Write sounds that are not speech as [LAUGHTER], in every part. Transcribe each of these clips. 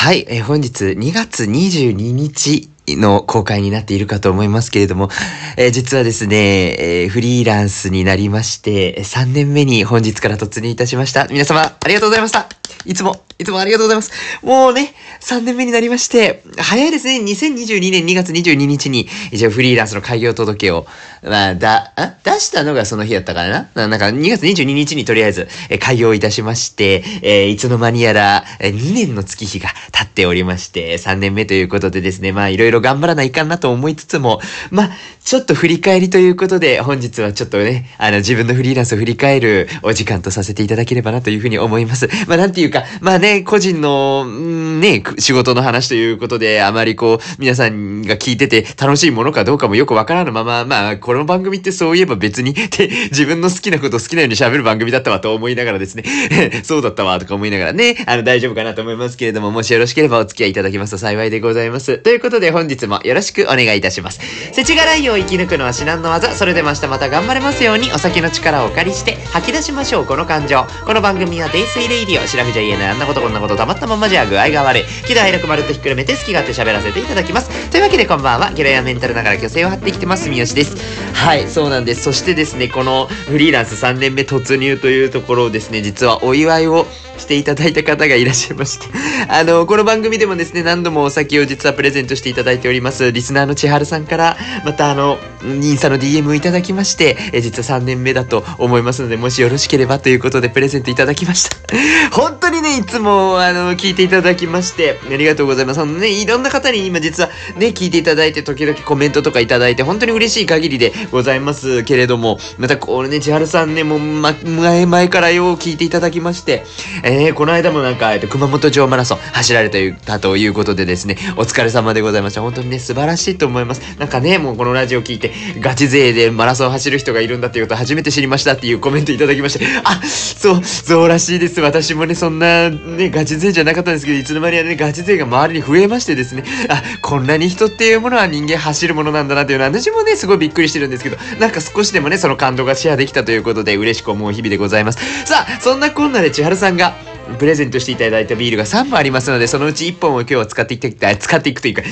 はい、えー、本日2月22日の公開になっているかと思いますけれども、えー、実はですね、えー、フリーランスになりまして、3年目に本日から突入いたしました。皆様、ありがとうございました。いつも、いつもありがとうございます。もうね、3年目になりまして、早いですね。2022年2月22日に、一応フリーランスの開業届を、まあ、だ、あ出したのがその日だったからな。なんか2月22日にとりあえず、え開業いたしまして、えー、いつの間にやら、え2年の月日が経っておりまして、3年目ということでですね、まあいろいろ頑張らないかなと思いつつも、まあ、ちょっと振り返りということで、本日はちょっとね、あの自分のフリーランスを振り返るお時間とさせていただければなというふうに思います。まあなんていうか、まあね、個人の、ね、仕事の話ということで、あまりこう、皆さんが聞いてて楽しいものかどうかもよくわからぬまま、まあ、この番組ってそういえば別に、で、[LAUGHS] 自分の好きなこと好きなように喋る番組だったわと思いながらですね、[LAUGHS] そうだったわとか思いながらね、あの、大丈夫かなと思いますけれども、もしよろしければお付き合いいただきますと幸いでございます。ということで本日もよろしくお願いいたします。世知辛いを生き抜くのは至難の技。それでも明日また頑張れますように、お酒の力をお借りして吐き出しましょう、この感情。この番組は泥酔レイディオ、白藤言えないあんなことこんなことたまったままじゃ具合が悪い。喜怒哀楽まるっとひっくるめて好き勝手喋らせていただきます。というわけでこんばんは、ゲロやメンタルながら虚勢を張ってきてます、三好です。はい、そうなんです。そしてですね、このフリーランス3年目突入というところをですね、実はお祝いをしていただいた方がいらっしゃいまして。[LAUGHS] あの、この番組でもですね、何度もお酒を実はプレゼントしていただいております、リスナーの千春さんから、またあの、インスタの DM をいただきまして、え実は3年目だと思いますので、もしよろしければということでプレゼントいただきました。[LAUGHS] 本当にね、いつも、あの、聞いていただきまして、ありがとうございます。そのね、いろんな方に今実はね、聞いていただいて、時々コメントとかいただいて、本当に嬉しい限りでございますけれども、またこれね、千春さんね、もう、ま、前々からよう聞いていただきまして、えー、この間もなんか、えっと、熊本城マラソン走られたということでですね、お疲れ様でございました。本当にね、素晴らしいと思います。なんかね、もうこのラジオ聞いて、ガチ勢でマラソン走る人がいるんだっていうこと初めて知りましたっていうコメントいただきまして、あ、そう、そうらしいです。私もね、そんな、ね、ガチ勢じゃなかったんですけど、いつの間にやね、ガチ勢が周りに増えましてですね、あ、こんなに人っていうものは人間走るものなんだなっていうのは、私もね、すごいびっくりしてるんですけど、なんか少しでもね、その感動がシェアできたということで、嬉しく思う日々でございます。さあ、そんなこんなで千春さんが、プレゼントしていただいたビールが3本ありますので、そのうち1本を今日は使っていきたい、[LAUGHS] 使っていくというか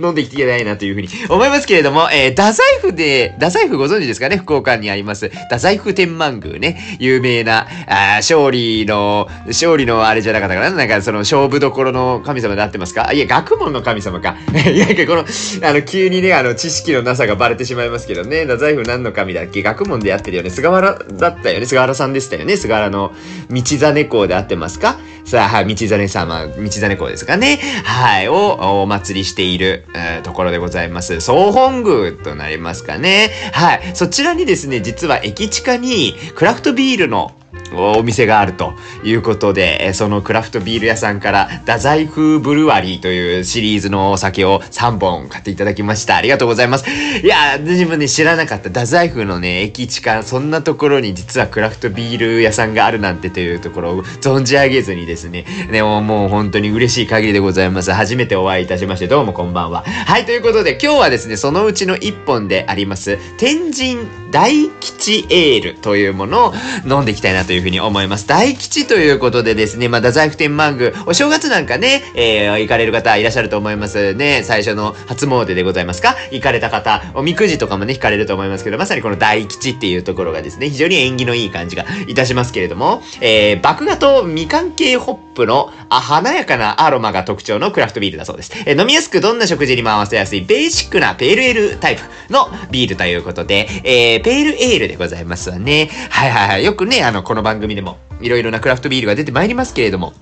[LAUGHS] 飲んでいきたいなというふうに思いますけれども、えー、太宰府で、太宰府ご存知ですかね？福岡にあります。太宰府天満宮ね、有名な、あ勝利の、勝利のあれじゃなかったかな？なんかその勝負どころの神様で合ってますか？いや、学問の神様か。いや、この、あの、急にね、あの、知識のなさがバレてしまいますけどね、太宰府何の神だっけ？学問でやってるよね。菅原だったよね。菅原さんでしたよね。菅原の道真公で合ってますか？さあ、はい、道真様、道真公ですかね？はい、をお祭りしている、えー、ところでございます。総本宮となりますかね？はい、そちらにですね、実は駅地下にクラフトビールのお店があるということで、そのクラフトビール屋さんから、太宰風ブルワリーというシリーズのお酒を3本買っていただきました。ありがとうございます。いや、私もね、知らなかった。太宰風のね、駅地下、そんなところに実はクラフトビール屋さんがあるなんてというところを存じ上げずにですね、でももう本当に嬉しい限りでございます。初めてお会いいたしまして、どうもこんばんは。はい、ということで今日はですね、そのうちの1本であります、天神大吉エールというものを飲んでいきたいなというふうに思います。大吉ということでですね、まあ、太宰府天満宮、お正月なんかね、えー、行かれる方いらっしゃると思いますね。最初の初詣でございますか？行かれた方、おみくじとかもね、引かれると思いますけど、まさにこの大吉っていうところがですね、非常に縁起のいい感じがいたしますけれども、えー、麦芽とみかん系ホップのあ華やかなアロマが特徴のクラフトビールだそうです。えー、飲みやすくどんな食事にも合わせやすいベーシックなペールエールタイプのビールということで、えー、ペールエールでございますわね。はいはいはい。よくね、あの、この番組でもいろいろなクラフトビールが出てまいりますけれども、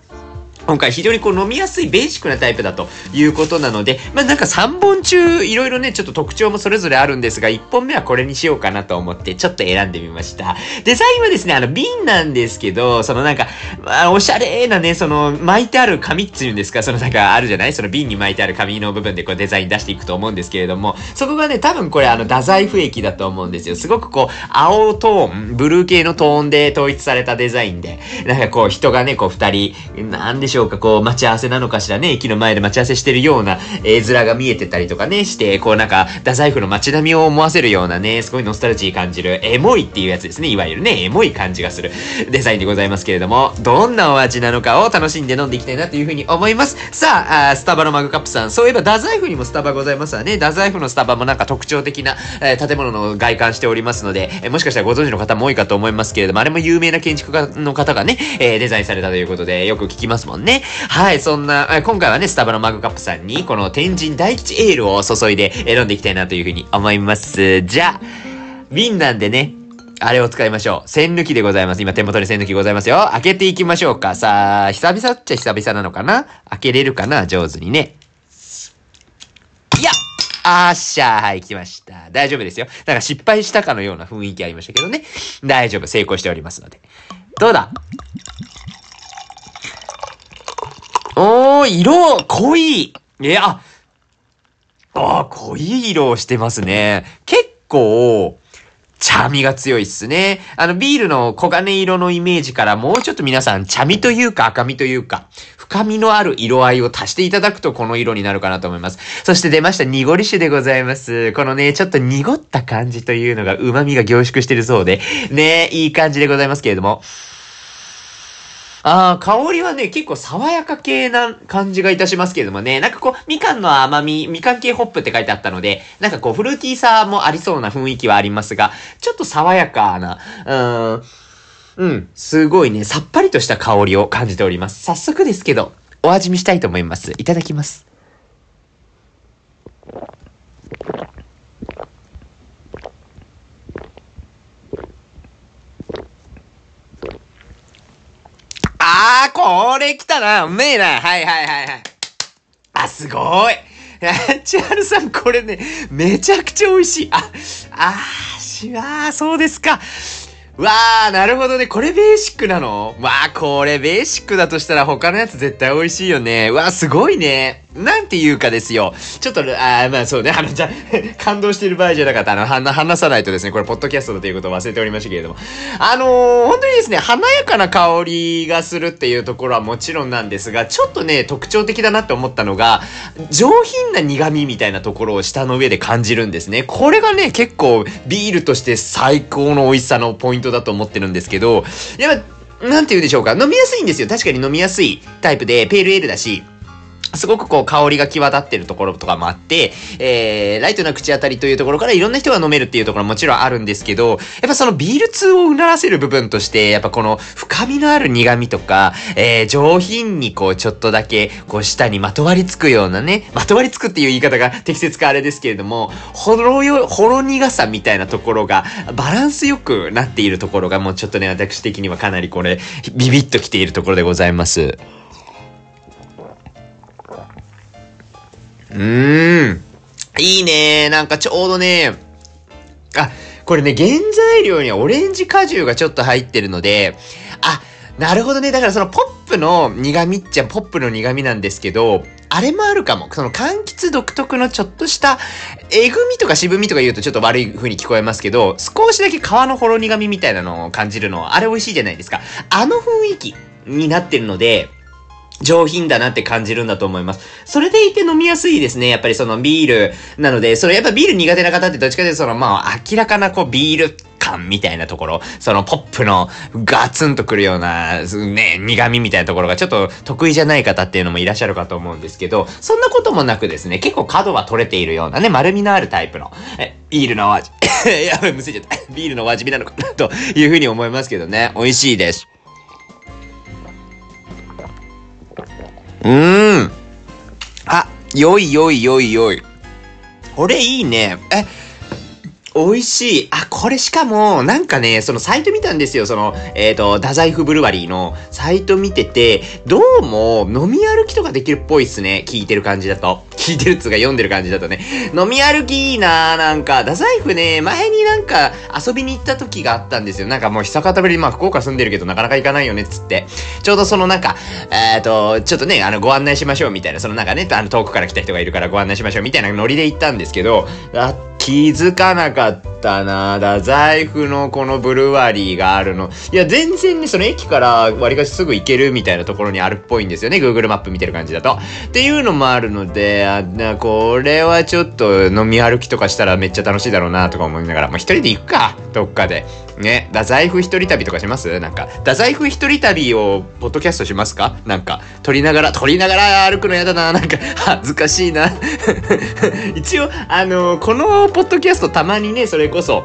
今回非常にこう飲みやすいベーシックなタイプだということなので、まあなんか3本中いろいろね、ちょっと特徴もそれぞれあるんですが、1本目はこれにしようかなと思ってちょっと選んでみました。デザインはですね、あの瓶なんですけど、そのなんか、まあ、おしゃれなね、その巻いてある紙っていうんですか、そのなんかあるじゃない？その瓶に巻いてある紙の部分でこうデザイン出していくと思うんですけれども、そこがね、多分これあの太宰府駅だと思うんですよ。すごくこう、青トーン、ブルー系のトーンで統一されたデザインで、なんかこう人がね、こう2人、なんでしょうしょうか、こう、待ち合わせなのかしらね、駅の前で待ち合わせしてるような絵面が見えてたりとかね、して、こうなんか、太宰府の街並みを思わせるようなね、すごいノスタルジー感じる、エモいっていうやつですね。いわゆるね、エモい感じがするデザインでございますけれども、どんなお味なのかを楽しんで飲んでいきたいなというふうに思います。さあ、あスタバのマグカップさん、そういえば太宰府にもスタバございますわね。太宰府のスタバもなんか特徴的な、えー、建物の外観しておりますので、えー、もしかしたらご存知の方も多いかと思いますけれども、あれも有名な建築家の方がね、えー、デザインされたということで、よく聞きますもんね。ねはい、そんな、今回はね、スタバのマグカップさんに、この天神大吉エールを注いで、え飲んでいきたいなというふうに思います。じゃあ、瓶なんでね、あれを使いましょう。栓抜きでございます。今手元に栓抜きございますよ。開けていきましょうか。さあ、久々っちゃ久々なのかな？開けれるかな？上手にね。いやあっしゃー、はい、来ました。大丈夫ですよ。なんか失敗したかのような雰囲気ありましたけどね。大丈夫、成功しておりますので。どうだ？おー、色、濃いいや、あ、濃い色をしてますね。結構、茶味が強いっすね。あの、ビールの黄金色のイメージからもうちょっと皆さん茶味というか赤味というか、深みのある色合いを足していただくとこの色になるかなと思います。そして出ました濁り酒でございます。このね、ちょっと濁った感じというのが旨味が凝縮してるそうで、ね、いい感じでございますけれども。ああ、香りはね、結構爽やか系な感じがいたしますけれどもね、なんかこう、みかんの甘み、みかん系ホップって書いてあったので、なんかこう、フルーティーさもありそうな雰囲気はありますが、ちょっと爽やかな、うーん、うん、すごいね、さっぱりとした香りを感じております。早速ですけど、お味見したいと思います。いただきます。ああ、これ来たな。うめえな。はいはいはいはい。あ、すごい。千春さん、これね、めちゃくちゃ美味しい。あ、あー、しわー、そうですか。わー、なるほどね。これベーシックなの？わー、これベーシックだとしたら他のやつ絶対美味しいよね。わー、すごいね。なんて言うかですよ。ちょっと、あまあそうね、あの、じゃ [LAUGHS] 感動してる場合じゃなかった。あの、話さないとですね、これ、ポッドキャストだということを忘れておりましたけれども。あのー、本当にですね、華やかな香りがするっていうところはもちろんなんですが、ちょっとね、特徴的だなって思ったのが、上品な苦味みたいなところを舌の上で感じるんですね。これがね、結構、ビールとして最高の美味しさのポイントだと思ってるんですけど、やっぱ、なんて言うでしょうか。飲みやすいんですよ。確かに飲みやすいタイプで、ペールエールだし、すごくこう香りが際立ってるところとかもあって、えー、ライトな口当たりというところからいろんな人が飲めるっていうところももちろんあるんですけど、やっぱそのビール通をうならせる部分として、やっぱこの深みのある苦味とか、えー、上品にこうちょっとだけこう舌にまとわりつくようなね、まとわりつくっていう言い方が適切かあれですけれども、ほろよ、ほろ苦さみたいなところがバランスよくなっているところがもうちょっとね、私的にはかなりこれビビッときているところでございます。うーん。いいねなんかちょうどね、あ、これね、原材料にはオレンジ果汁がちょっと入ってるので、あ、なるほどね。だからそのポップの苦味っちゃポップの苦味なんですけど、あれもあるかも。その柑橘独特のちょっとしたえぐみとか渋みとか言うとちょっと悪い風に聞こえますけど、少しだけ皮のほろ苦味みたいなのを感じるの、あれ美味しいじゃないですか。あの雰囲気になってるので、上品だなって感じるんだと思います。それでいて飲みやすいですね。やっぱりそのビールなので、それやっぱビール苦手な方ってどっちかというとそのまあ明らかなこうビール感みたいなところ、そのポップのガツンとくるような、ね、苦味みたいなところがちょっと得意じゃない方っていうのもいらっしゃるかと思うんですけど、そんなこともなくですね、結構角は取れているようなね、丸みのあるタイプの、え、ビールのお味、[LAUGHS] やばい、むせちゃった。ビールのお味見なのかなというふうに思いますけどね、美味しいです。うーん。あ、よいよいよいよい。これいいね。え、美味しい。あ、これしかも、なんかね、そのサイト見たんですよ。その、えっ、ー、と、太宰府ブルワリーのサイト見てて、どうも飲み歩きとかできるっぽいっすね。聞いてる感じだと。聞いてるっつうか読んでる感じだとね。飲み歩きいいなーなんか、太宰府ね、前になんか遊びに行った時があったんですよ。なんかもう久方ぶり、まあ福岡住んでるけどなかなか行かないよねっつって。ちょうどそのなんか、えっ、ー、と、ちょっとね、あの、ご案内しましょうみたいな、そのなんかね、あの遠くから来た人がいるからご案内しましょうみたいなノリで行ったんですけど、あ気づかなかったなだ、財布のこのブルワリーがあるの。いや、全然ね、その駅から割かしすぐ行けるみたいなところにあるっぽいんですよね。Google マップ見てる感じだと。っていうのもあるので、あなこれはちょっと飲み歩きとかしたらめっちゃ楽しいだろうなとか思いながら、まあ、一人で行くか、どっかで。ね、太宰府一人旅とかします？なんか、太宰府一人旅をポッドキャストしますか？なんか、撮りながら、撮りながら歩くのやだな。なんか、恥ずかしいな。[LAUGHS] 一応、あのー、このポッドキャストたまにね、それこそ、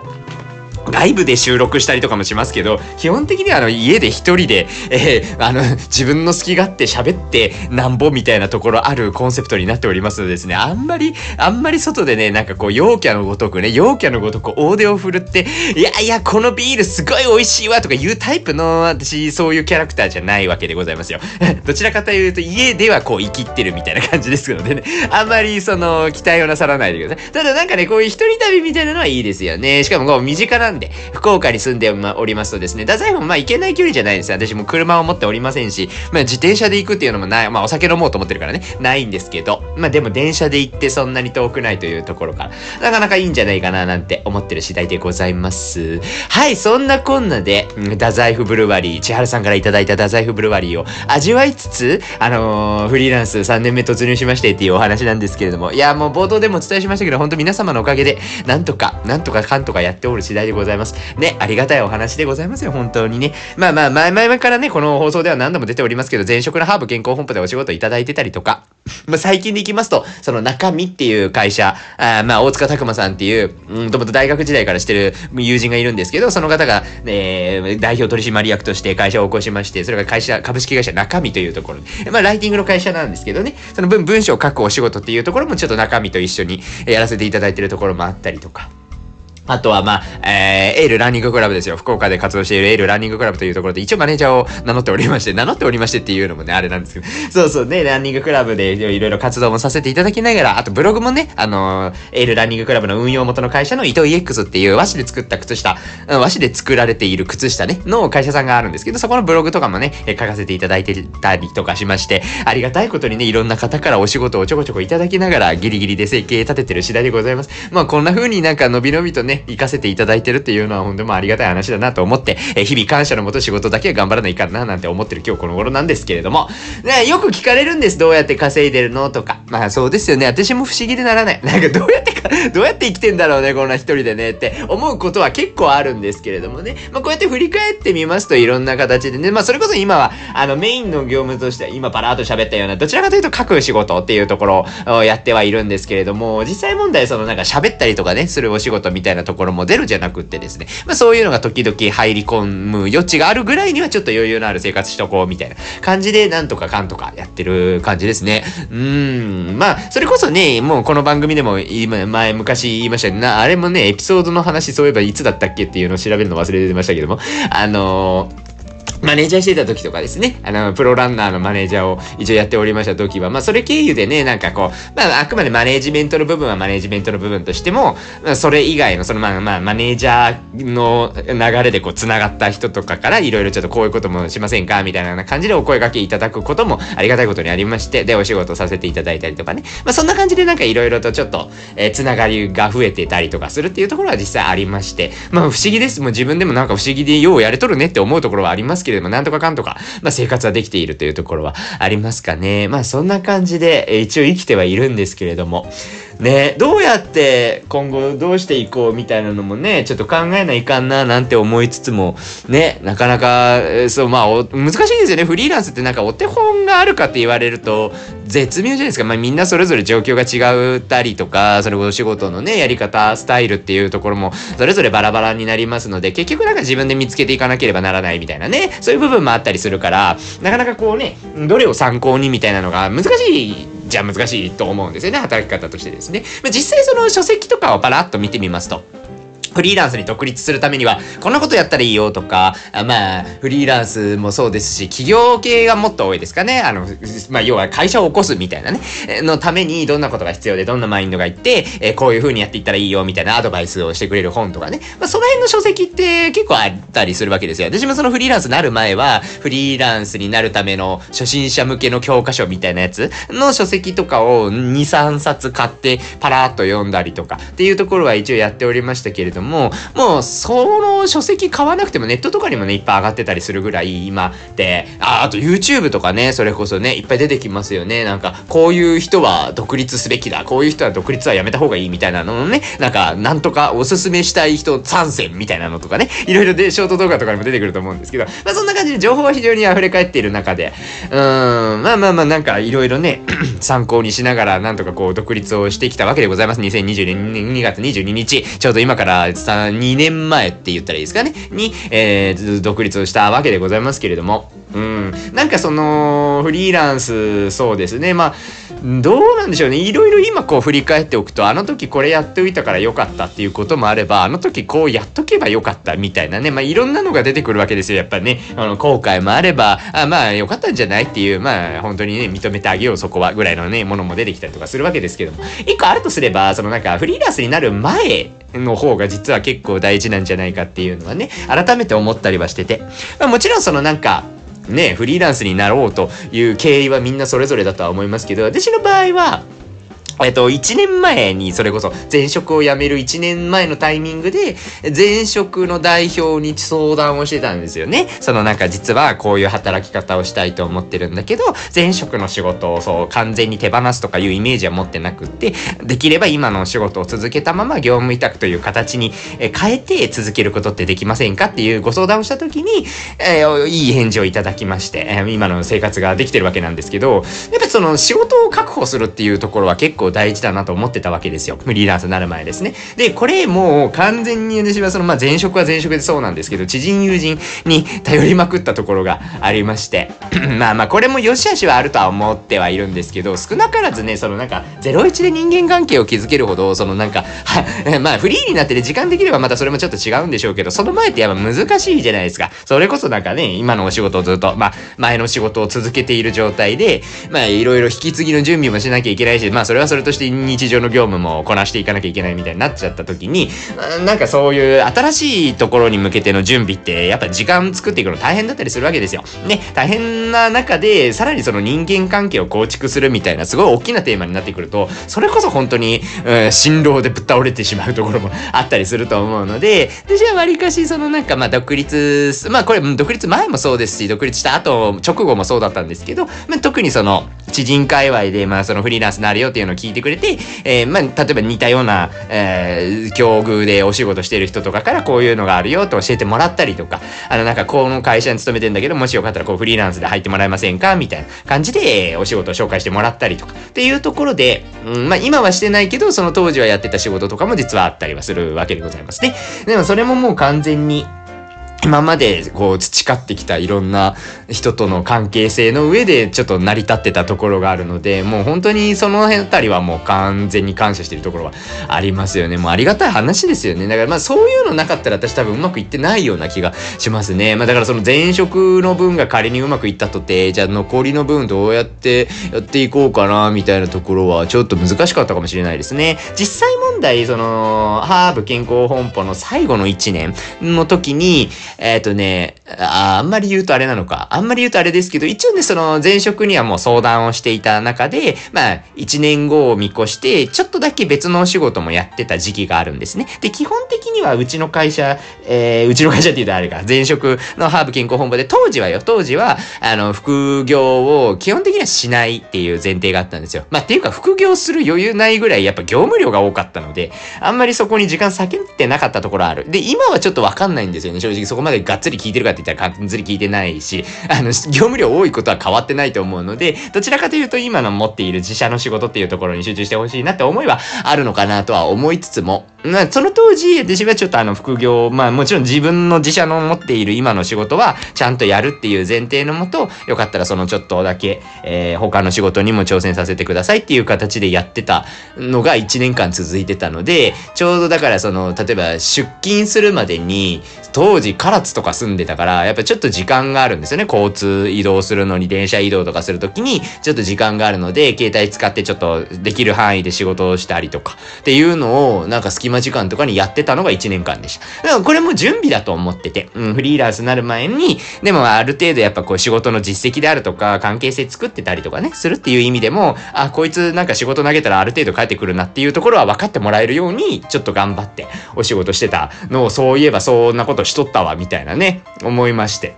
ライブで収録したりとかもしますけど、基本的にはあの家で一人で、えー、あの、自分の好き勝手喋ってなんぼみたいなところあるコンセプトになっておりますのでですね、あんまり、あんまり外でね、なんかこう、陽キャのごとくね、陽キャのごとく大手を振るって、いやいや、このビールすごい美味しいわとか言うタイプの、私、そういうキャラクターじゃないわけでございますよ。[LAUGHS] どちらかというと、家ではこう、生きってるみたいな感じですのでね、あんまりその、期待をなさらないでください。ただなんかね、こういう一人旅みたいなのはいいですよね。しかもこう、身近なんで、で福岡に住んでおりますとですね、太宰府もまあ行けない距離じゃないんですよ。私も車を持っておりませんし、まあ自転車で行くっていうのもない、まあお酒飲もうと思ってるからね、ないんですけど、まあでも電車で行ってそんなに遠くないというところから、なかなかいいんじゃないかななんて思ってる次第でございます。はい、そんなこんなで、太宰府ブルワリー、千春さんからいただいた太宰府ブルワリーを味わいつつ、あのー、フリーランス3年目突入しましてっていうお話なんですけれども、いや、もう冒頭でもお伝えしましたけど、本当皆様のおかげで、なんとか、なんとかかんとかやっておる次第でございます。ざいますね、ありがたいお話でございますよ、本当にね。まあまあ、前々からね、この放送では何度も出ておりますけど、前職のハーブ健康本舗でお仕事いただいてたりとか、まあ最近でいきますと、その中身っていう会社、あまあ大塚拓馬さんっていう、うんともと大学時代からしてる友人がいるんですけど、その方が、えー、代表取締役として会社を起こしまして、それが会社、株式会社中身というところまあライティングの会社なんですけどね、その分文章を書くお仕事っていうところもちょっと中身と一緒にやらせていただいてるところもあったりとか。あとは、まあ、えー、エールランニングクラブですよ。福岡で活動しているエールランニングクラブというところで、一応マネージャーを名乗っておりまして、名乗っておりましてっていうのもね、あれなんですけど、[LAUGHS] そうそうね、ランニングクラブでいろいろ活動もさせていただきながら、あとブログもね、あのー、エールランニングクラブの運用元の会社の伊藤 EX っていう和紙で作った靴下、和紙で作られている靴下ね、の会社さんがあるんですけど、そこのブログとかもね、書かせていただいてたりとかしまして、ありがたいことにね、いろんな方からお仕事をちょこちょこいただきながら、ギリギリで生計立ててる次第でございます。まあ、こんな風になんか伸び伸びとね、行かせていただいてるっていうのは本当もありがたい話だなと思って、えー、日々感謝のもと仕事だけは頑張らないかななんて思ってる今日この頃なんですけれども、ね、よく聞かれるんです。どうやって稼いでるのとか。まあそうですよね。私も不思議でならない。[LAUGHS] なんかどうやってか、どうやって生きてんだろうね、こんな一人でねって思うことは結構あるんですけれどもね。まあこうやって振り返ってみますといろんな形でね、まあそれこそ今は、あのメインの業務としては今パラーと喋ったような、どちらかというと書く仕事っていうところをやってはいるんですけれども、実際問題そのなんか喋ったりとかね、するお仕事みたいなところも出るじゃなくってですね、まあそういうのが時々入り込む余地があるぐらいにはちょっと余裕のある生活しとこうみたいな感じでなんとかかんとかやってる感じですね。うーん。まあ、それこそね、もうこの番組でも今、前昔言いましたな、あれもね、エピソードの話そういえばいつだったっけっていうのを調べるの忘れてましたけども、あのーマネージャーしてた時とかですね、あの、プロランナーのマネージャーを一応やっておりました時は、まあ、それ経由でね、なんかこう、まあ、あくまでマネージメントの部分はマネージメントの部分としても、まあ、それ以外の、その、まあ、まあ、マネージャーの流れでこう、繋がった人とかから、いろいろちょっとこういうこともしませんかみたいな感じでお声掛けいただくこともありがたいことにありまして、で、お仕事させていただいたりとかね。まあ、そんな感じでなんかいろいろとちょっと、えー、繋がりが増えてたりとかするっていうところは実際ありまして、まあ、不思議です。もう自分でもなんか不思議でようやれとるねって思うところはありますけれども、なんとかかんとか、まあ生活はできているというところはありますかね。まあそんな感じで、え一応生きてはいるんですけれども、ね、どうやって今後どうしていこうみたいなのもね、ちょっと考えないかんななんて思いつつも、ね、なかなか、そう、まあ、難しいですよね。フリーランスってなんかお手本があるかって言われると、絶妙じゃないですか。まあみんなそれぞれ状況が違ったりとか、それこそ仕事のね、やり方、スタイルっていうところも、それぞれバラバラになりますので、結局なんか自分で見つけていかなければならないみたいなね、そういう部分もあったりするから、なかなかこうね、どれを参考にみたいなのが難しいじゃあ難しいと思うんですよね、働き方としてですね。まあ、実際その書籍とかをパラッと見てみますと、フリーランスに独立するためには、こんなことやったらいいよとか、まあ、フリーランスもそうですし、企業系がもっと多いですかね。あの、まあ、要は会社を起こすみたいなね、のためにどんなことが必要で、どんなマインドがいって、え、こういう風にやっていったらいいよみたいなアドバイスをしてくれる本とかね。まあ、その辺の書籍って結構あったりするわけですよ。私もそのフリーランスになる前は、フリーランスになるための初心者向けの教科書みたいなやつの書籍とかを2、3冊買ってパラーっと読んだりとかっていうところは一応やっておりましたけれども、もうその書籍買わなくてもネットとかにもね、いっぱい上がってたりするぐらい今で、あ、あと YouTube とかね、それこそね、いっぱい出てきますよね。なんか、こういう人は独立すべきだ。こういう人は独立はやめた方がいいみたいなののね、なんか、なんとかおすすめしたい人参戦みたいなのとかね、いろいろで、ショート動画とかにも出てくると思うんですけど、まあそんな感じで情報は非常に溢れ返っている中で、うーん、まあまあまあなんかいろいろね、[CLEARS THROAT] 参考にしながらなんとかこう独立をしてきたわけでございます。2022年2月22日、ちょうど今から、2年前って言ったらいいですかね、に、えー、独立したわけでございますけれども、うん。なんかその、フリーランス、そうですね。まあ、どうなんでしょうね。いろいろ今こう振り返っておくと、あの時これやっておいたからよかったっていうこともあれば、あの時こうやっとけばよかったみたいなね。まあいろんなのが出てくるわけですよ。やっぱね。あの、後悔もあれば、あまあよかったんじゃないっていう、まあ本当にね、認めてあげようそこはぐらいのね、ものも出てきたりとかするわけですけども。一個あるとすれば、そのなんかフリーランスになる前の方が実は結構大事なんじゃないかっていうのはね、改めて思ったりはしてて。まあもちろんそのなんか、ね、フリーランスになろうという経緯はみんなそれぞれだとは思いますけど、私の場合は、えっと、1年前に、それこそ、前職を辞める1年前のタイミングで、前職の代表に相談をしてたんですよね。そのなんか実はこういう働き方をしたいと思ってるんだけど、前職の仕事をそう完全に手放すとかいうイメージは持ってなくって、できれば今の仕事を続けたまま業務委託という形に変えて続けることってできませんかっていうご相談をした時に、えー、いい返事をいただきまして、今の生活ができてるわけなんですけど、やっぱその仕事を確保するっていうところは結構大事だなと思ってたわけですよ。フリーランスになる前ですね。で、これもう完全に私はその、まあ、前職は前職でそうなんですけど、知人友人に頼りまくったところがありまして、[CLEARS THROAT] まあまあ、これも良し悪しはあるとは思ってはいるんですけど、少なからずね、そのなんか、01で人間関係を築けるほど、そのなんか、[LAUGHS] まあ、フリーになってて時間できればまたそれもちょっと違うんでしょうけど、その前ってやっぱ難しいじゃないですか。それこそなんかね、今のお仕事をずっと、まあ、前の仕事を続けている状態で、まあ、いろいろ引き継ぎの準備もしなきゃいけないし、まあ、それはそれとして日常の業務もこなしていかなきゃいけないみたいになっちゃった時に、なんかそういう新しいところに向けての準備って、やっぱ時間作っていくの大変だったりするわけですよ。ね、大変な中で、さらにその人間関係を構築するみたいな、すごい大きなテーマになってくると、それこそ本当に、うん、辛労でぶっ倒れてしまうところもあったりすると思うので、で、じゃあ割かし、そのなんかまあ独立、まあこれ、独立前もそうですし、独立した後、直後もそうだったんですけど、まあ、特にその、知人界隈で、まあそのフリーランスになるよっていうのを聞い聞いてくれて、えー、まあ例えば似たような、えー、境遇でお仕事してる人とかからこういうのがあるよと教えてもらったりとか、あのなんかこの会社に勤めてんだけど、もしよかったらこうフリーランスで入ってもらえませんか？みたいな感じで、お仕事を紹介してもらったりとか、っていうところで、うん、まあ今はしてないけど、その当時はやってた仕事とかも実はあったりはするわけでございますね。でもそれももう完全に、今までこう培ってきたいろんな人との関係性の上でちょっと成り立ってたところがあるので、もう本当にその辺あたりはもう完全に感謝してるところはありますよね。もうありがたい話ですよね。だからまあそういうのなかったら私多分うまくいってないような気がしますね。まあだからその前職の分が仮にうまくいったとて、じゃあ残りの分どうやってやっていこうかなみたいなところはちょっと難しかったかもしれないですね。実際問題、そのハーブ健康本舗の最後の1年の時に、えっ、ー、とね、ああんまり言うとあれなのか。あんまり言うとあれですけど、一応ね、その前職にはもう相談をしていた中で、まあ、1年後を見越して、ちょっとだけ別のお仕事もやってた時期があるんですね。で、基本的にはうちの会社、えー、うちの会社って言うとあれか、前職のハーブ健康本部で、当時はよ、当時は、あの、副業を基本的にはしないっていう前提があったんですよ。まあ、っていうか、副業する余裕ないぐらい、やっぱ業務量が多かったので、あんまりそこに時間避けてなかったところある。で、今はちょっとわかんないんですよね。正直そこまでまでがっつり聞いてるかって言ったらがっつり聞いてないし、あの、業務量多いことは変わってないと思うので、どちらかというと今の持っている自社の仕事っていうところに集中してほしいなって思いはあるのかなとは思いつつも、まあ、その当時、私はちょっとあの、副業、まあもちろん自分の自社の持っている今の仕事は、ちゃんとやるっていう前提のもと、よかったらそのちょっとだけ、えー、他の仕事にも挑戦させてくださいっていう形でやってたのが1年間続いてたので、ちょうどだからその、例えば出勤するまでに、当時唐津とか住んでたから、やっぱちょっと時間があるんですよね。交通移動するのに、電車移動とかするときに、ちょっと時間があるので、携帯使ってちょっとできる範囲で仕事をしたりとか、っていうのを、なんか隙間時間とかにやってたのが1年間でした。だからこれも準備だと思ってて、うん、フリーランスになる前に、でもある程度やっぱこう仕事の実績であるとか、関係性作ってたりとかね、するっていう意味でも、あ、こいつなんか仕事投げたらある程度帰ってくるなっていうところは分かってもらえるように、ちょっと頑張ってお仕事してたのを、そういえばそんなことしとったわ、みたいな。ね、思いまして。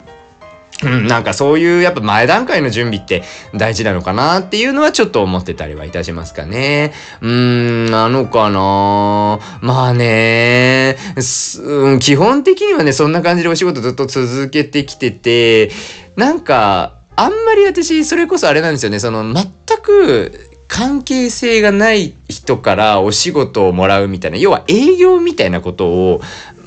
うん、なんかそういうやっぱ前段階の準備って大事なのかなっていうのはちょっと思ってたりはいたしますかね。うーん、なのかなまあね、基本的にはね、そんな感じでお仕事ずっと続けてきてて、なんか、あんまり私、それこそあれなんですよね、その全く関係性がない人からお仕事をもらうみたいな、要は営業みたいなことを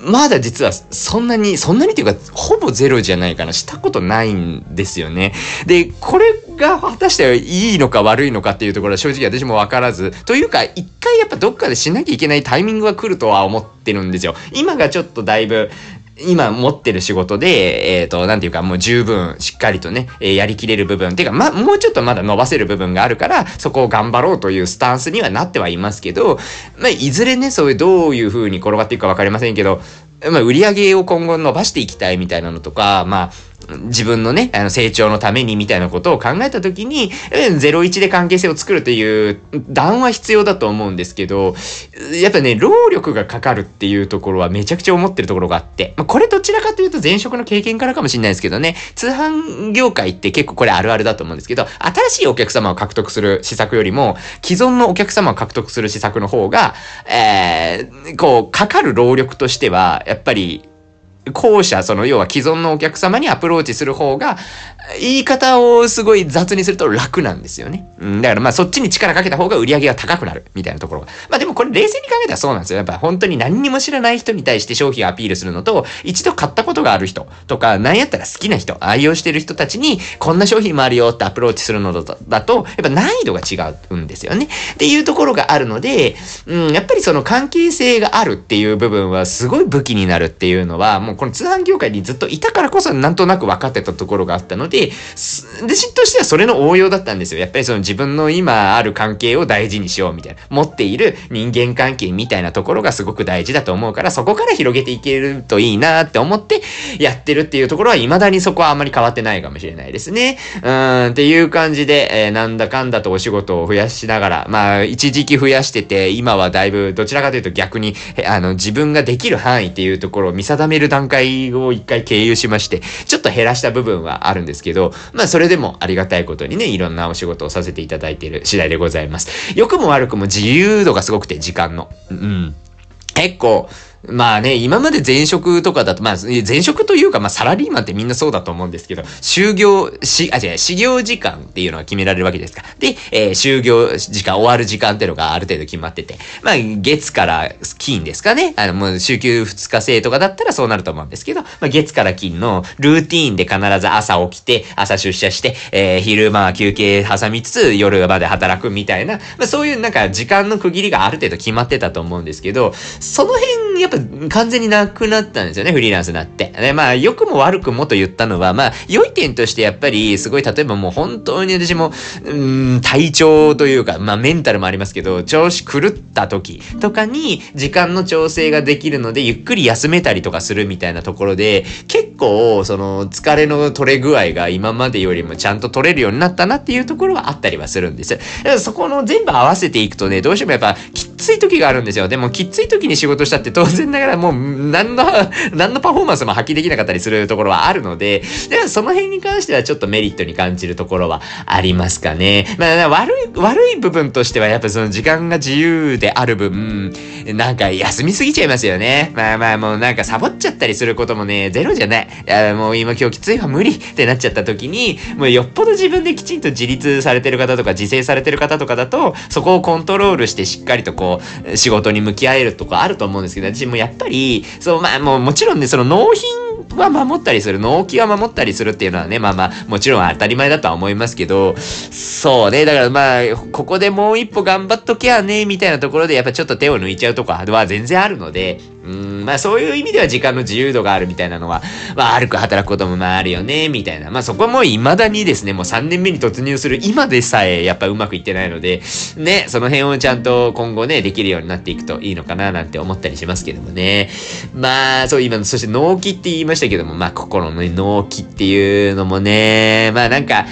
まだ実はそんなに、そんなにっていうか、ほぼゼロじゃないかな、したことないんですよね。で、これが果たしていいのか悪いのかっていうところは正直私もわからず、というか、一回やっぱどっかでしなきゃいけないタイミングが来るとは思ってるんですよ。今がちょっとだいぶ、今持ってる仕事で、えっ、ー、と、なんていうか、もう十分しっかりとね、えー、やりきれる部分。ていうか、ま、もうちょっとまだ伸ばせる部分があるから、そこを頑張ろうというスタンスにはなってはいますけど、まあ、いずれね、そういうどういう風に転がっていくかわかりませんけど、まあ、売り上げを今後伸ばしていきたいみたいなのとか、まあ、自分のね、あの成長のためにみたいなことを考えたときに、01で関係性を作るという段は必要だと思うんですけど、やっぱね、労力がかかるっていうところはめちゃくちゃ思ってるところがあって、まあ、これどちらかというと前職の経験からかもしれないですけどね、通販業界って結構これあるあるだと思うんですけど、新しいお客様を獲得する施策よりも、既存のお客様を獲得する施策の方が、えー、こう、かかる労力としては、やっぱり、後者、その要は既存のお客様にアプローチする方が、言い方をすごい雑にすると楽なんですよね。うん、だからまあそっちに力かけた方が売り上げが高くなるみたいなところが。まあでもこれ冷静に考えたらそうなんですよ。やっぱ本当に何にも知らない人に対して商品をアピールするのと、一度買ったことがある人とか、何やったら好きな人、愛用してる人たちに、こんな商品もあるよってアプローチするのだと、やっぱ難易度が違うんですよね。っていうところがあるので、うん、やっぱりその関係性があるっていう部分はすごい武器になるっていうのは、もうこの通販業界にずっといたからこそなんとなく分かってたところがあったので、で、私としてはそれの応用だったんですよ。やっぱりその自分の今ある関係を大事にしようみたいな。持っている人間関係みたいなところがすごく大事だと思うから、そこから広げていけるといいなって思ってやってるっていうところは未だにそこはあんまり変わってないかもしれないですね。うん、っていう感じで、えー、なんだかんだとお仕事を増やしながら、まあ、一時期増やしてて、今はだいぶどちらかというと逆に、あの、自分ができる範囲っていうところを見定める段階を1回経由しまして、ちょっと減らした部分はあるんですけど、まあそれでもありがたいことにね、いろんなお仕事をさせていただいている次第でございます。良くも悪くも自由度がすごくて、時間の。うん。結構、まあね、今まで前職とかだと、まあ、前職というか、まあ、サラリーマンってみんなそうだと思うんですけど、就業、し、あ、違う、始業時間っていうのが決められるわけですか。で、えー、就業時間、終わる時間っていうのがある程度決まってて、まあ、月から金ですかね。あの、もう、週休2日制とかだったらそうなると思うんですけど、まあ、月から金のルーティーンで必ず朝起きて、朝出社して、えー、昼間は休憩挟みつつ、夜まで働くみたいな、まあ、そういうなんか時間の区切りがある程度決まってたと思うんですけど、その辺、やっぱ、完全になくなったんですよね、フリーランスになって。で、まあ、良くも悪くもと言ったのは、まあ、良い点としてやっぱり、すごい、例えばもう本当に私も、うん、体調というか、まあ、メンタルもありますけど、調子狂った時とかに、時間の調整ができるので、ゆっくり休めたりとかするみたいなところで、結構、その、疲れの取れ具合が今までよりもちゃんと取れるようになったなっていうところはあったりはするんですよ。そこの全部合わせていくとね、どうしてもやっぱ、つい時があるんですよ。でも、きつい時に仕事したって当然ながらもう、何の、[LAUGHS] 何のパフォーマンスも発揮できなかったりするところはあるので、でその辺に関してはちょっとメリットに感じるところはありますかね。まあ、悪い、悪い部分としてはやっぱその時間が自由である分、なんか休みすぎちゃいますよね。まあまあもうなんかサボっちゃったりすることもね、ゼロじゃない。いやもう今今日きついわ無理ってなっちゃった時に、もうよっぽど自分できちんと自立されてる方とか自制されてる方とかだと、そこをコントロールしてしっかりとこう、仕事に向き合えるとかあると思うんですけど、私もやっぱり、そう、まあもうもちろんね、その納品は守ったりする、納期は守ったりするっていうのはね、まあまあ、もちろん当たり前だとは思いますけど、そうね、だからまあ、ここでもう一歩頑張っときゃね、みたいなところでやっぱちょっと手を抜いちゃうとかは全然あるので、うん、まあそういう意味では時間の自由度があるみたいなのは、まあ悪く働くこともまああるよね、みたいな。まあそこはもう未だにですね、もう3年目に突入する今でさえやっぱうまくいってないので、ね、その辺をちゃんと今後ね、できるようになっていくといいのかななんて思ったりしますけどもね。まあそう今、そして納期って言いましたけども、まあ心の、納期っていうのもね、まあなんか、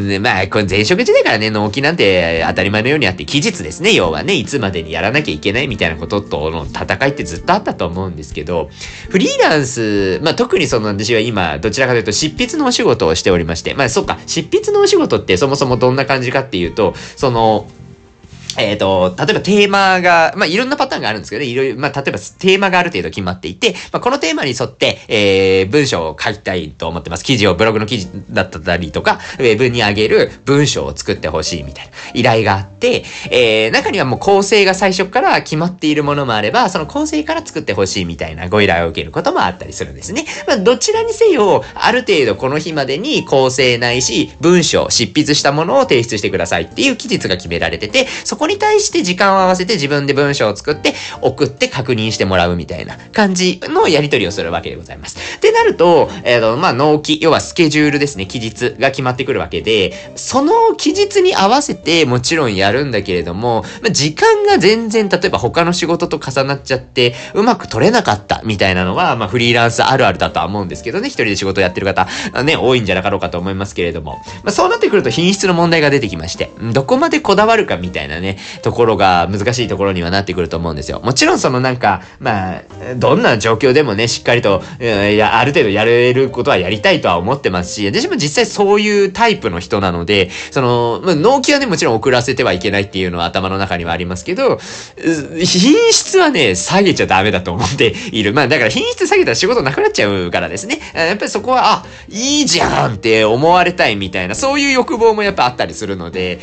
ね、まあ、これ前職時代からね、納期なんて当たり前のようにあって、期日ですね、要はね、いつまでにやらなきゃいけないみたいなこととの戦いってずっとあったと思うんですけど、フリーランス、まあ特にその私は今、どちらかというと執筆のお仕事をしておりまして、まあそっか、執筆のお仕事ってそもそもどんな感じかっていうと、その、えっ、ー、と、例えばテーマが、まあ、いろんなパターンがあるんですけどね、いろいろ、まあ、例えばテーマがある程度決まっていて、まあ、このテーマに沿って、えー、文章を書きたいと思ってます。記事を、ブログの記事だったりとか、ウェブに上げる文章を作ってほしいみたいな依頼があって、えー、中にはもう構成が最初から決まっているものもあれば、その構成から作ってほしいみたいなご依頼を受けることもあったりするんですね。まあ、どちらにせよ、ある程度この日までに構成ないし、文章、執筆したものを提出してくださいっていう期日が決められてて、そここに対して時間間を合わせて自分で文章を作って送って確認してもらうみたいな感じのやり取りをするわけでございます。ってなると、えっ、ー、と、まあ、納期、要はスケジュールですね、期日が決まってくるわけで、その期日に合わせてもちろんやるんだけれども、まあ、時間が全然例えば他の仕事と重なっちゃってうまく取れなかったみたいなのは、まあ、フリーランスあるあるだとは思うんですけどね、一人で仕事やってる方、ね、多いんじゃなかろうかと思いますけれども、まあ、そうなってくると品質の問題が出てきまして、どこまでこだわるかみたいなね、ところが難しいところにはなってくると思うんですよ。もちろんそのなんか、まあ、どんな状況でもね、しっかりと、いや、ある程度やれることはやりたいとは思ってますし、私も実際そういうタイプの人なので、その、まあ、納期はね、もちろん遅らせてはいけないっていうのは頭の中にはありますけど、品質はね、下げちゃダメだと思っている。まあ、だから品質下げたら仕事なくなっちゃうからですね。やっぱりそこは、あ、いいじゃんって思われたいみたいな、そういう欲望もやっぱあったりするので、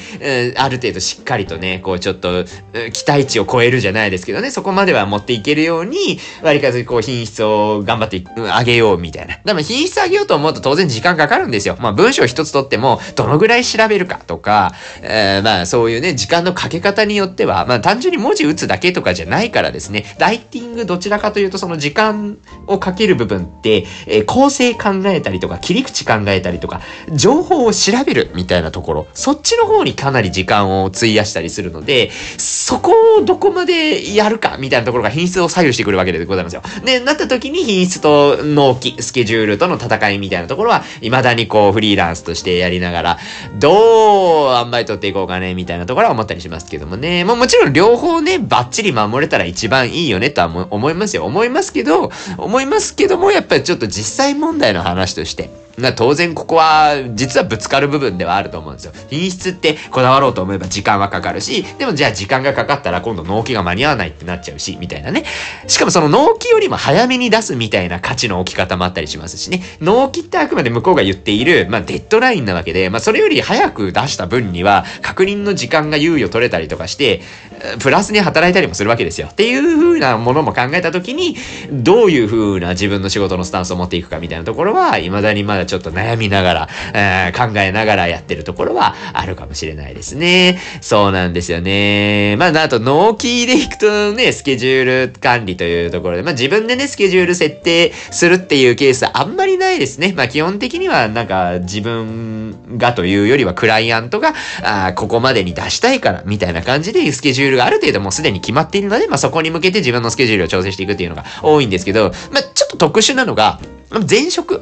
ある程度しっかりとね、こうちょっと、期待値を超えるじゃないですけどね、そこまでは持っていけるように、割かずこう品質を頑張ってあげようみたいな。でも品質上げようと思うと当然時間かかるんですよ。まあ文章一つ取っても、どのぐらい調べるかとか、えー、まあそういうね、時間のかけ方によっては、まあ単純に文字打つだけとかじゃないからですね、ライティングどちらかというとその時間をかける部分って、えー、構成考えたりとか、切り口考えたりとか、情報を調べるみたいなところ、そっちの方にかなり時間を費やしたりするので、そこをどこまでやるかみたいなところが品質を左右してくるわけでございますよ。で、なった時に品質と納期、スケジュールとの戦いみたいなところは、未だにこうフリーランスとしてやりながら、どう塩梅取っていこうかね、みたいなところは思ったりしますけどもね。もうもちろん両方ね、バッチリ守れたら一番いいよねとは思いますよ。思いますけど、思いますけども、やっぱりちょっと実際問題の話として、な当然ここは実はぶつかる部分ではあると思うんですよ。品質ってこだわろうと思えば時間はかかるし、でもじゃあ時間がかかったら今度納期が間に合わないってなっちゃうし、みたいなね。しかもその納期よりも早めに出すみたいな価値の置き方もあったりしますしね。納期ってあくまで向こうが言っている、まあデッドラインなわけで、まあそれより早く出した分には確認の時間が猶予取れたりとかして、プラスに働いたりもするわけですよ。っていう風なものも考えたときに、どういう風な自分の仕事のスタンスを持っていくかみたいなところは、未だにまだちょっと悩みながら、え、考えながらやってるところはあるかもしれないですね。そうなんですよね。まあ、あと、納期でいくとね、スケジュール管理というところで、まあ自分でね、スケジュール設定するっていうケースあんまりないですね。まあ基本的にはなんか自分がというよりはクライアントが、あここまでに出したいからみたいな感じでスケジュールがある程度もうすでに決まっているので、まあそこに向けて自分のスケジュールを調整していくっていうのが多いんですけど、まあちょっと特殊なのが、前職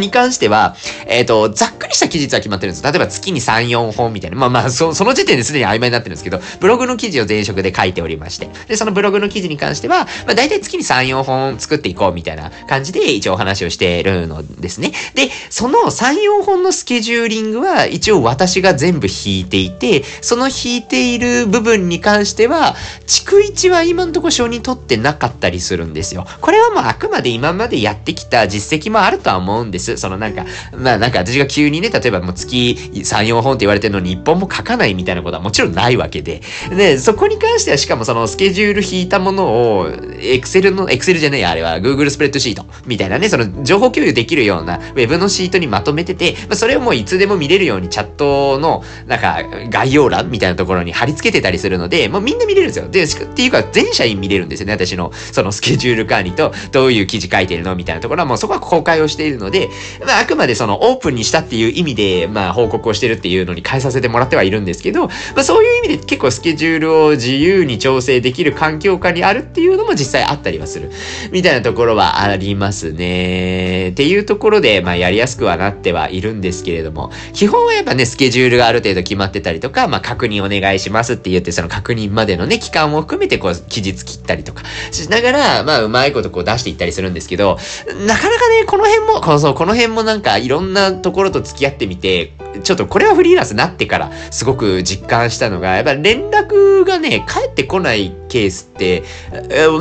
に関しては、えっ、ー、と、ざっくりした期日は決まってるんです。例えば月に3、4本みたいな。まあまあ、そその時点ですでに曖昧になってるんですけど、ブログの記事を前職で書いておりまして。で、そのブログの記事に関しては、まあ大体月に3、4本作っていこうみたいな感じで一応お話をしてるのですね。で、その3、4本のスケジューリングは一応私が全部引いていて、その引いている部分に関しては、逐一は今んとこ承認取ってなかったりするんですよ。これはもうあくまで今までやってきた実績もあるとは思うんです。そのなんか、まあなんか私が急にね、例えばもう月3、4本って言われてるのに1本も書かないみたいなことはもちろんないわけで。で、そこに関してはしかもそのスケジュール引いたものを、エクセルの、エクセルじゃねえや、あれは Google スプレッドシートみたいなね、その情報共有できるような Web のシートにまとめてて、まあ、それをもういつでも見れるようにチャットのなんか概要欄みたいなところに貼り付けてたりするので、もうみんな見れるんですよ。で、っていうか全社員見れるんですよね、私のそのスケジュール管理とどういう記事書いてるのみたいなところはもうそこは公開をしているので、まあ、あくまでそのオープンにしたっていう意味で、まあ、報告をしてるっていうのに変えさせてもらってはいるんですけど、まあ、そういう意味で結構スケジュールを自由に調整できる環境下にあるっていうのも実際あったりはする。みたいなところはありますね。っていうところで、まあ、やりやすくはなってはいるんですけれども、基本はやっぱね、スケジュールがある程度決まってたりとか、まあ、確認お願いしますって言って、その確認までのね、期間を含めてこう、期日切ったりとかしながら、まあ、うまいことこう出していったりするんですけど、なかなかね、この辺も、このそう、ここの辺もなんかいろんなところと付き合ってみて、ちょっとこれはフリーランスになってからすごく実感したのが、やっぱ連絡がね、返ってこないケースって、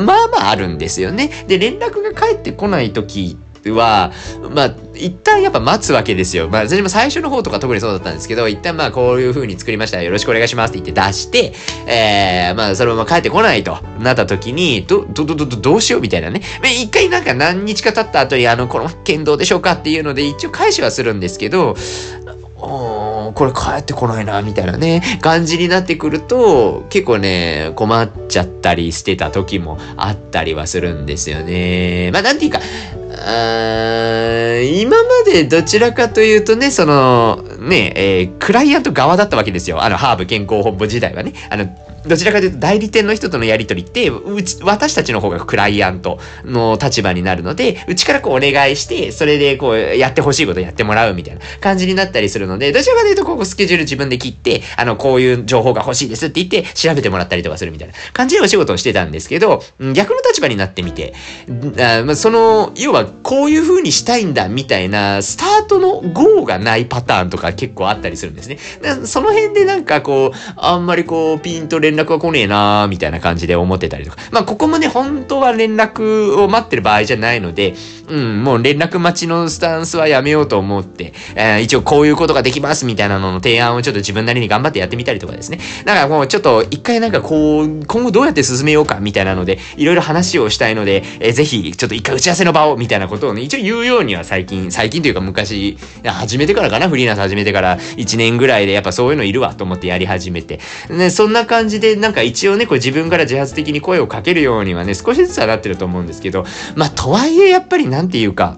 まあまああるんですよね。で、連絡が返ってこない時は、まあ、一旦やっぱ待つわけですよ。まあ、私も最初の方とか特にそうだったんですけど、一旦まあ、こういう風に作りました。よろしくお願いしますって言って出して、えー、まあ、そのまま帰ってこないとなった時に、ど、ど、ど、ど、どうしようみたいなね。まあ一回なんか何日か経った後に、あの、この件どうでしょうかっていうので、一応返しはするんですけど、これ帰ってこないな、みたいなね、感じになってくると、結構ね、困っちゃったりしてた時もあったりはするんですよね。まあ、なんていうか、あ今までどちらかというとね、その、ね、えー、クライアント側だったわけですよ。あの、ハーブ健康本部時代はね。あの、どちらかというと代理店の人とのやりとりって、うち、私たちの方がクライアントの立場になるので、うちからこうお願いして、それでこうやってほしいことやってもらうみたいな感じになったりするので、どちらかというとこうスケジュール自分で切って、あの、こういう情報が欲しいですって言って調べてもらったりとかするみたいな感じでお仕事をしてたんですけど、逆の立場になってみて、あ、その、要はこういう風にしたいんだみたいな、スタートの GO がないパターンとか結構あったりするんですね。その辺でなんかこう、あんまりこう、ピンと連連絡が来ねえなーみたいな感じで思ってたりとか。まあ、ここもね、本当は連絡を待ってる場合じゃないので、うん、もう連絡待ちのスタンスはやめようと思って、えー、一応こういうことができますみたいなのの提案をちょっと自分なりに頑張ってやってみたりとかですね。だからもうちょっと一回なんかこう、今後どうやって進めようかみたいなので、いろいろ話をしたいので、えー、ぜひちょっと一回打ち合わせの場をみたいなことをね、一応言うようには最近、最近というか昔、始めてからかな、フリーランス始めてから1年ぐらいでやっぱそういうのいるわと思ってやり始めて。ね、そんな感じででなんか一応ね、これ自分から自発的に声をかけるようにはね、少しずつはなってると思うんですけど、まあとはいえやっぱりなんていうか、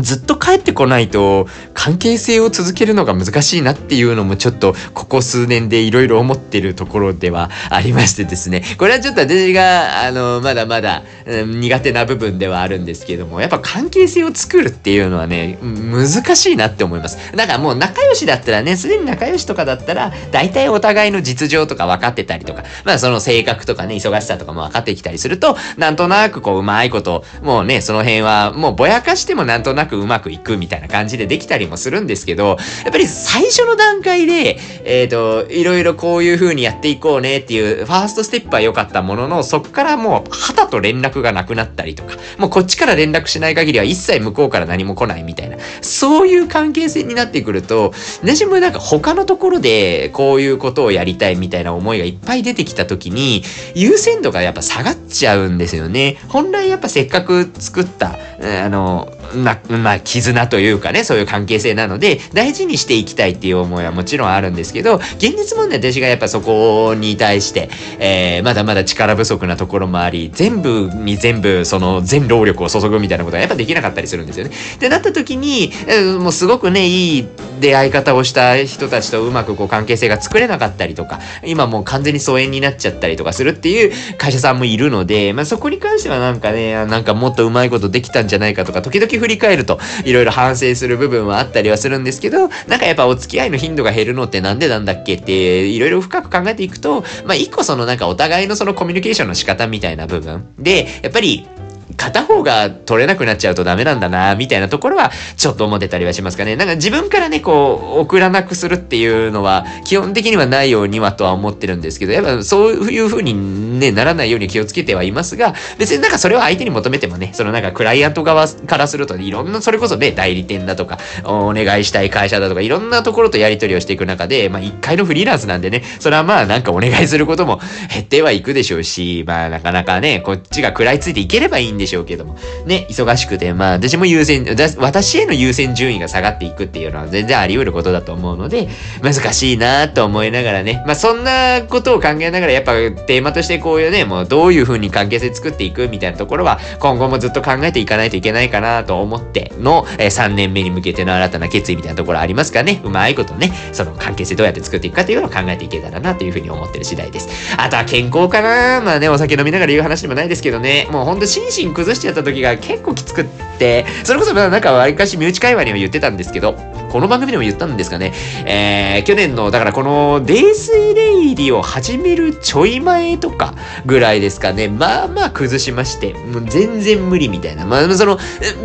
ずっと帰ってこないと関係性を続けるのが難しいなっていうのもちょっとここ数年でいろいろ思ってるところではありましてですね。[LAUGHS] これはちょっと私があのまだまだ、うん、苦手な部分ではあるんですけども、やっぱ関係性を作るっていうのはね、難しいなって思います。だからもう仲良しだったらね、すでに仲良しとかだったら、大体お互いの実情とか分かってたりとか、まあその性格とかね、忙しさとかも分かってきたりすると、なんとなくこううまいこと、もうね、その辺はもうぼやかしてもなんとなくなくうまくいくみたいな感じでできたりもするんですけど、やっぱり最初の段階で、えっ、ー、と、いろいろこういう風にやっていこうねっていう、ファーストステップは良かったものの、そっからもう、旗と連絡がなくなったりとか、もうこっちから連絡しない限りは一切向こうから何も来ないみたいな、そういう関係性になってくると、私もなんか他のところでこういうことをやりたいみたいな思いがいっぱい出てきた時に、優先度がやっぱ下がっちゃうんですよね。本来やっぱせっかく作った、あの、ま、まあ、絆というかね、そういう関係性なので、大事にしていきたいっていう思いはもちろんあるんですけど、現実問題私がやっぱそこに対して、えー、まだまだ力不足なところもあり、全部に全部、その、全労力を注ぐみたいなことはやっぱできなかったりするんですよね。で、なった時に、えー、もうすごくね、いい出会い方をした人たちとうまくこう関係性が作れなかったりとか、今もう完全に疎遠になっちゃったりとかするっていう会社さんもいるので、まあそこに関してはなんかね、なんかもっとうまいことできたんじゃないかとか、時々振り返ると、いろいろ反省する部分はあったりはするんですけど、なんかやっぱお付き合いの頻度が減るのってなんでなんだっけって、いろいろ深く考えていくと、まあ一個そのなんかお互いのそのコミュニケーションの仕方みたいな部分で、やっぱり、片方が取れなくなっちゃうとダメなんだな、みたいなところは、ちょっと思ってたりはしますかね。なんか自分からね、こう、送らなくするっていうのは、基本的にはないようにはとは思ってるんですけど、やっぱそういう風にね、ならないように気をつけてはいますが、別になんかそれを相手に求めてもね、そのなんかクライアント側からすると、いろんな、それこそね、代理店だとか、お願いしたい会社だとか、いろんなところとやり取りをしていく中で、まあ一回のフリーランスなんでね、それはまあなんかお願いすることも減ってはいくでしょうし、まあなかなかね、こっちが食らいついていければいいんででしょうけども、ね、忙しくて、まあ私も優先、私への優先順位が下がっていくっていうのは全然あり得ることだと思うので、難しいなと思いながらね、まあそんなことを考えながらやっぱテーマとしてこういうね、もうどういう風に関係性作っていくみたいなところは今後もずっと考えていかないといけないかなと思っての、え、3年目に向けての新たな決意みたいなところありますかね。うまいことね、その関係性どうやって作っていくかというのを考えていけたらなという風に思ってる次第です。あとは健康かなまあね、お酒飲みながら言う話でもないですけどね、もうほんと心身崩しちゃった時が結構きつくって、それこそなんかわりかし身内会話には言ってたんですけど、この番組でも言ったんですかね。えー、去年の、だからこの、泥水レイディを始めるちょい前とかぐらいですかね。まあまあ崩しまして、もう全然無理みたいな。まあ、その、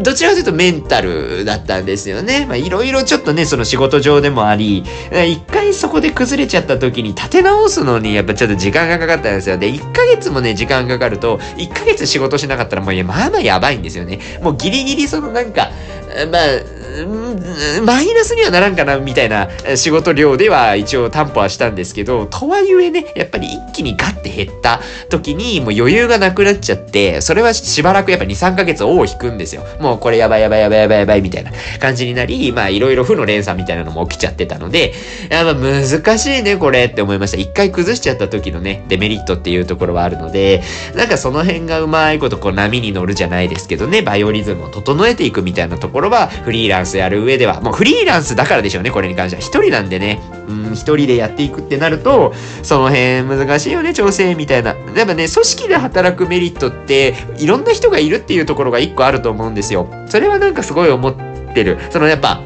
どちらかというとメンタルだったんですよね。まあ、いろいろちょっとね、その仕事上でもあり、一回そこで崩れちゃった時に立て直すのにやっぱちょっと時間がかかったんですよ。で、1ヶ月もね、時間かかると、1ヶ月仕事しなかったらもう、いや、まあまあやばいんですよね。もうギリギリそのなんか、まあ、マイナスにはならんかな、みたいな仕事量では一応担保はしたんですけど、とはいえね、やっぱり一気にガッて減った時にもう余裕がなくなっちゃって、それはしばらくやっぱ2、3ヶ月を引くんですよ。もうこれやばいやばいやばいやばいやばいみたいな感じになり、まあいろいろ負の連鎖みたいなのも起きちゃってたので、やっぱ難しいね、これって思いました。一回崩しちゃった時のね、デメリットっていうところはあるので、なんかその辺がうまいことこう波に乗るじゃないですけどね、バイオリズムを整えていくみたいなところは、フリーランランスやる上では、もうフリーランスだからでしょうね、これに関しては。一人なんでね、うん、一人でやっていくってなると、その辺難しいよね、調整みたいな。やっぱね、組織で働くメリットって、いろんな人がいるっていうところが一個あると思うんですよ。それはなんかすごい思ってる。そのやっぱ、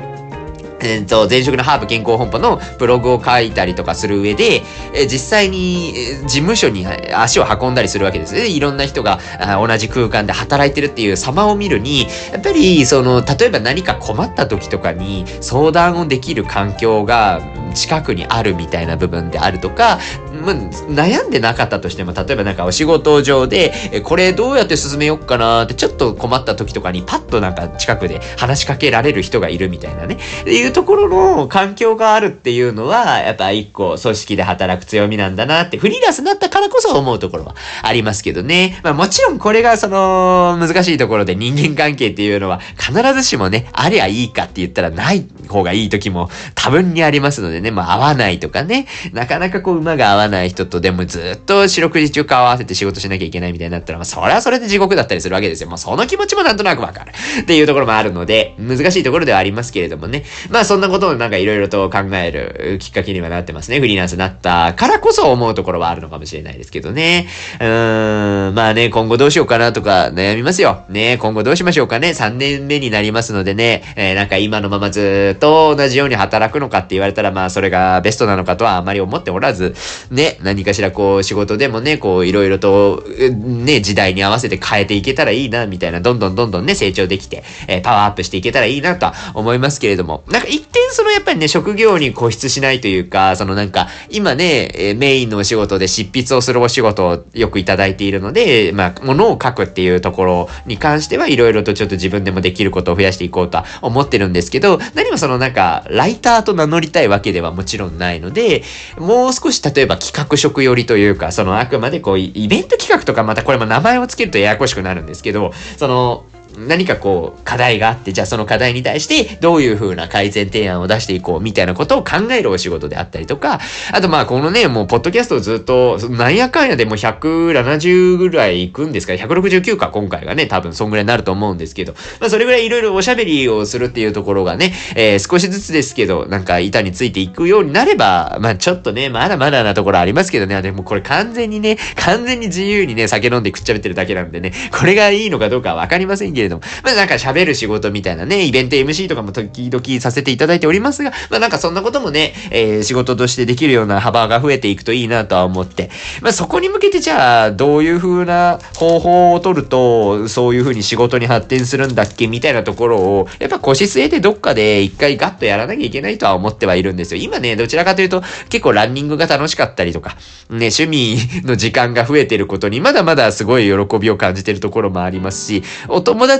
えっ、と、前職のハーブ健康本舗のブログを書いたりとかする上で、え、実際に事務所に足を運んだりするわけですね。いろんな人が同じ空間で働いてるっていう様を見るに、やっぱり、その、例えば何か困った時とかに相談をできる環境が近くにあるみたいな部分であるとか、まあ、悩んでなかったとしても、例えばなんかお仕事上で、えこれどうやって進めようかなってちょっと困った時とかにパッとなんか近くで話しかけられる人がいるみたいなね。っていうところの環境があるっていうのは、やっぱ一個組織で働く強みなんだなって、フリーランスになったからこそ思うところはありますけどね。まあもちろんこれがその難しいところで人間関係っていうのは必ずしもね、ありゃいいかって言ったらない方がいい時も多分にありますのでね、まあ合わないとかね、なかなかこう馬が合わないない人とでもずっと四六時中顔合わせて仕事しなきゃいけないみたいになったら、まあそれはそれで地獄だったりするわけですよ。まあその気持ちもなんとなくわかる [LAUGHS] っていうところもあるので、難しいところではありますけれどもね。まあそんなことことをなんかいろいろと考えるきっかけにはなってますね。フリーランスになったからこそ思うところはあるのかもしれないですけどね。うーん、まあね、今後どうしようかなとか悩みますよ。ね、今後どうしましょうかね。3年目になりますのでね、えー、なんか今のままずっと同じように働くのかって言われたら、まあそれがベストなのかとはあまり思っておらず、ね、何かしらこう仕事でもね、こういろいろと、ね、時代に合わせて変えていけたらいいな、みたいな、どんどんどんどんね、成長できて、えー、パワーアップしていけたらいいなとは思いますけれども、なんか一点そのやっぱりね、職業に固執しないというか、そのなんか、今ね、えメインのお仕事で執筆をするお仕事をよくいただいているので、まあ、ものを書くっていうところに関してはいろいろとちょっと自分でもできることを増やしていこうとは思ってるんですけど、何もそのなんか、ライターと名乗りたいわけではもちろんないので、もう少し例えば企画職寄りというか、そのあくまでこう、イベント企画とかまたこれも名前を付けるとややこしくなるんですけど、その、何かこう課題があって、じゃあその課題に対してどういう風な改善提案を出していこうみたいなことを考えるお仕事であったりとか、あとまあこのね、もうポッドキャストをずっと、なんやかんやでも170ぐらい行くんですか ?169 か今回がね、多分そんぐらいになると思うんですけど、まあそれぐらいいろいろおしゃべりをするっていうところがね、えー、少しずつですけど、なんか板についていくようになれば、まあちょっとね、まだまだなところありますけどね、でもこれ完全にね、完全に自由にね、酒飲んでくっちゃべってるだけなんでね、これがいいのかどうかわかりませんけけれども、まあなんか喋る仕事みたいなね、イベント MC とかも時々させていただいておりますが、まあなんかそんなこともね、えー、仕事としてできるような幅が増えていくといいなとは思って、まあそこに向けてじゃあ、どういう風な方法を取ると、そういう風に仕事に発展するんだっけみたいなところを、やっぱ腰据えてどっかで一回ガッとやらなきゃいけないとは思ってはいるんですよ。今ね、どちらかというと結構ランニングが楽しかったりとか、ね、趣味の時間が増えてることにまだまだすごい喜びを感じてるところもありますし、お友達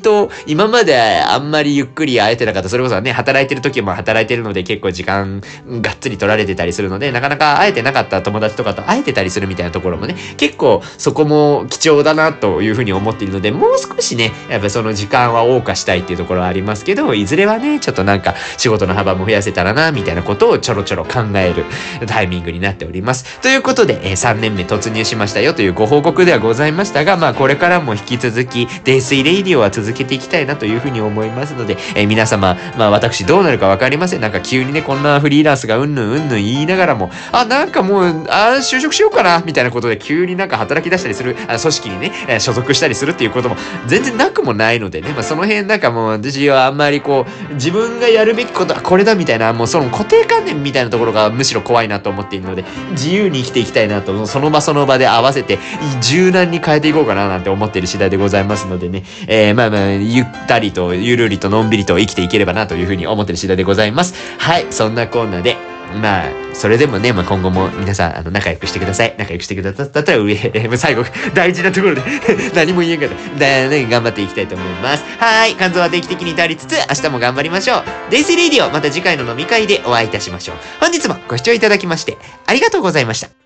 と今まであんまりゆっくり会えてなかった、それこそね、働いてる時も働いてるので結構時間がっつり取られてたりするので、なかなか会えてなかった友達とかと会えてたりするみたいなところもね、結構そこも貴重だなというふうに思っているので、もう少しね、やっぱその時間は謳歌したいっていうところはありますけど、いずれはね、ちょっとなんか仕事の幅も増やせたらな、みたいなことをちょろちょろ考えるタイミングになっております。ということで、え、3年目突入しましたよというご報告ではございましたが、まあこれからも引き続き、泥酔レイディオは続けていきたいなというふうに思いますので、えー、皆様、まあ私どうなるかわかりません。なんか急にね、こんなフリーランスがうんぬんうんぬん言いながらも、あ、なんかもう、あ、就職しようかな、みたいなことで急になんか働き出したりする、あ組織にね、えー、所属したりするっていうことも全然なくもないのでね、まあその辺なんかもう私はあんまりこう、自分がやるべきことはこれだみたいな、もうその固定観念みたいなところがむしろ怖いなと思っているので、自由に生きていきたいなと、その場その場で合わせて、柔軟に変えていこうかななんて思っている次第でございますのでね、えー、まあまあ、ゆったりと、ゆるりとのんびりと生きていければなというふうに思ってる次第でございます。はい、そんなコーナーで、まあ、それでもね、まあ、今後も皆さん、あの、仲良くしてください。仲良くしてくださったら上、[LAUGHS] 最後、大事なところで [LAUGHS] 何も言えんかった。だね、頑張っていきたいと思います。はい。肝臓は定期的に足りつつ、明日も頑張りましょう。デイスリーディオ、また次回の飲み会でお会いいたしましょう。本日もご視聴いただきまして、ありがとうございました。